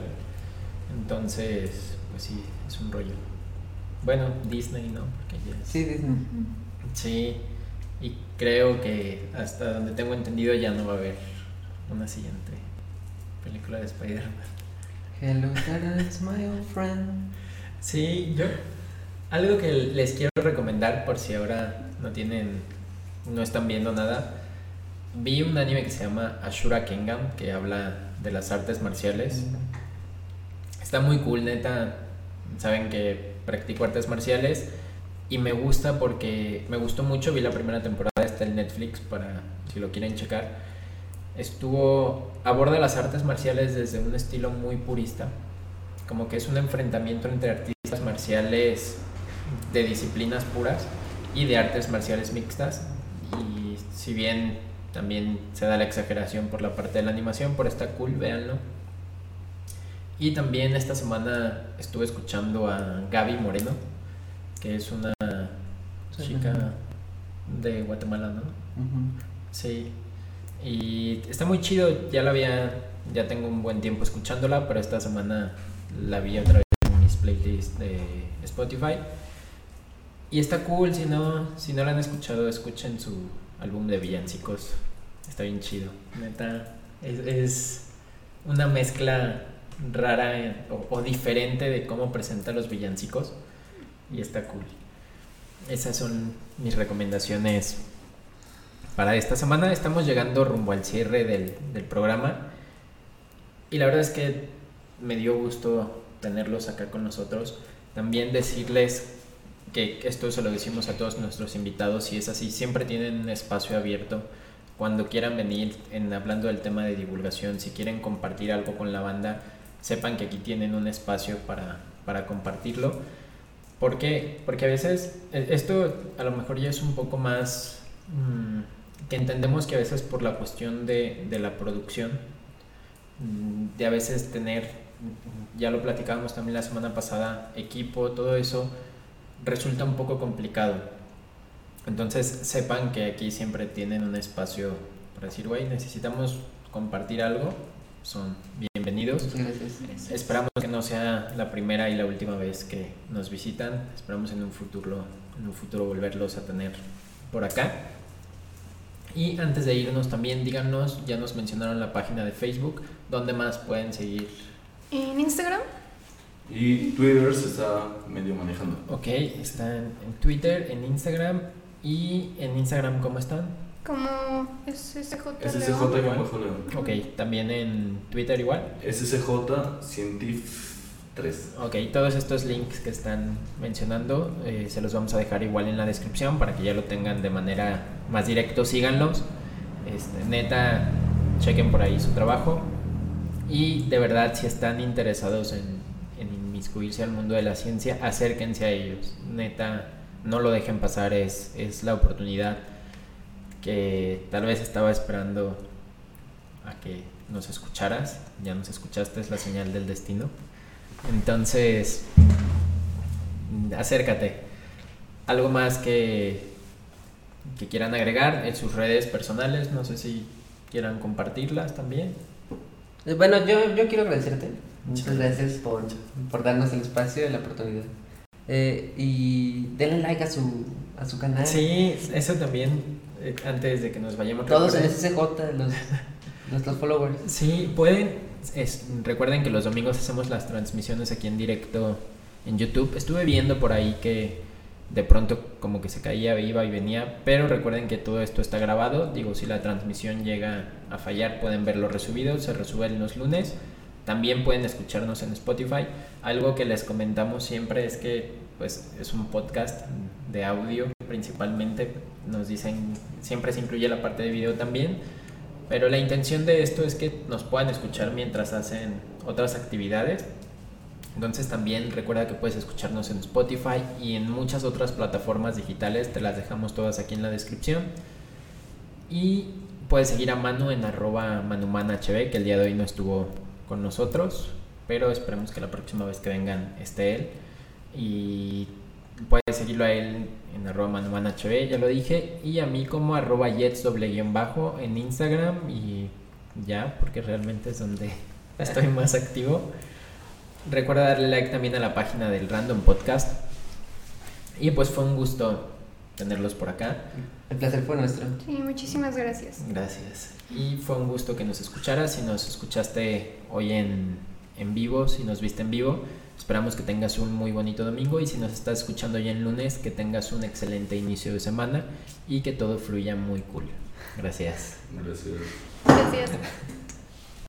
Entonces, pues sí, es un rollo. Bueno, Disney, ¿no? Porque ya es- Sí, Disney. Sí, y creo que hasta donde tengo entendido ya no va a haber una siguiente película de Spider-Man. Hello, darkness, my old friend. Sí, yo algo que les quiero recomendar por si ahora no tienen, no están viendo nada. Vi un anime que se llama Ashura Kingdom que habla de las artes marciales. Está muy cool, neta. Saben que practico artes marciales y me gusta porque me gustó mucho. Vi la primera temporada, está en Netflix para si lo quieren checar. Estuvo aborda las artes marciales desde un estilo muy purista, como que es un enfrentamiento entre artistas marciales de disciplinas puras y de artes marciales mixtas. Y si bien también se da la exageración por la parte de la animación, pero está cool, véanlo. Y también esta semana estuve escuchando a Gaby Moreno, que es una chica de Guatemala, ¿no? Sí. Y está muy chido, ya la había, ya tengo un buen tiempo escuchándola, pero esta semana la vi otra vez en mis playlists de Spotify. Y está cool, si no, si no la han escuchado, escuchen su álbum de villancicos. Está bien chido. Neta, es, es una mezcla rara eh, o, o diferente de cómo presenta los villancicos. Y está cool. Esas son mis recomendaciones para esta semana. Estamos llegando rumbo al cierre del, del programa. Y la verdad es que me dio gusto tenerlos acá con nosotros. También decirles que esto se lo decimos a todos nuestros invitados, si es así, siempre tienen un espacio abierto. Cuando quieran venir en hablando del tema de divulgación, si quieren compartir algo con la banda, sepan que aquí tienen un espacio para, para compartirlo. ¿Por qué? Porque a veces eh, esto a lo mejor ya es un poco más mm, que entendemos que a veces por la cuestión de, de la producción, mm, de a veces tener, ya lo platicábamos también la semana pasada, equipo, todo eso resulta un poco complicado. Entonces sepan que aquí siempre tienen un espacio para decir, güey, necesitamos compartir algo, son bienvenidos. Muchas gracias. Esperamos que no sea la primera y la última vez que nos visitan. Esperamos en un futuro, en un futuro volverlos a tener por acá. Y antes de irnos también díganos, ya nos mencionaron la página de Facebook, ¿dónde más pueden seguir? En Instagram, Y Twitter se está medio manejando. Ok, están en Twitter, en Instagram y en Instagram ¿cómo están? como SSJ SSJ León. Ok, también en Twitter igual. SSJ Cientif 3. Ok, todos estos links que están mencionando eh, se los vamos a dejar igual en la descripción para que ya lo tengan de manera más directo, síganlos. Este, neta, chequen por ahí su trabajo. Y de verdad, si están interesados en inmiscuirse al mundo de la ciencia, acérquense a ellos. Neta, no lo dejen pasar, es, es la oportunidad que tal vez estaba esperando a que nos escucharas. Ya nos escuchaste, es la señal del destino. Entonces, acércate. Algo más que, que quieran agregar en sus redes personales, no sé si quieran compartirlas también. Bueno, yo, yo quiero agradecerte. Muchas gracias por, por darnos el espacio y la oportunidad. Eh, y denle like a su, a su canal. Sí, eso también, eh, antes de que nos vayamos. Todos en SSJ, los, nuestros followers. Sí, pueden. es- recuerden que los domingos hacemos las transmisiones aquí en directo en YouTube. Estuve viendo por ahí que de pronto como que se caía, iba y venía, pero recuerden que todo esto está grabado. Digo, si la transmisión llega a fallar, pueden verlo resubido. Se resuben los lunes. También pueden escucharnos en Spotify. Algo que les comentamos siempre es que pues es un podcast de audio principalmente. Nos dicen, siempre se incluye la parte de video también. Pero la intención de esto es que nos puedan escuchar mientras hacen otras actividades. Entonces también recuerda que puedes escucharnos en Spotify y en muchas otras plataformas digitales. Te las dejamos todas aquí en la descripción. Y puedes seguir a Manu en arroba manumanhb, que el día de hoy no estuvo con nosotros. Pero esperemos que la próxima vez que vengan esté él. Y puedes seguirlo a él en arroba manumanhb, ya lo dije. Y a mí como arroba jets doble en Instagram. Y ya, porque realmente es donde estoy más activo. Recuerda darle like también a la página del Random Podcast. Y pues fue un gusto tenerlos por acá. El placer fue nuestro. Sí, muchísimas gracias. Gracias. Y fue un gusto que nos escucharas. Si nos escuchaste hoy en, en vivo, si nos viste en vivo, esperamos que tengas un muy bonito domingo. Y si nos estás escuchando ya en lunes, que tengas un excelente inicio de semana y que todo fluya muy cool. Gracias. Gracias. Gracias.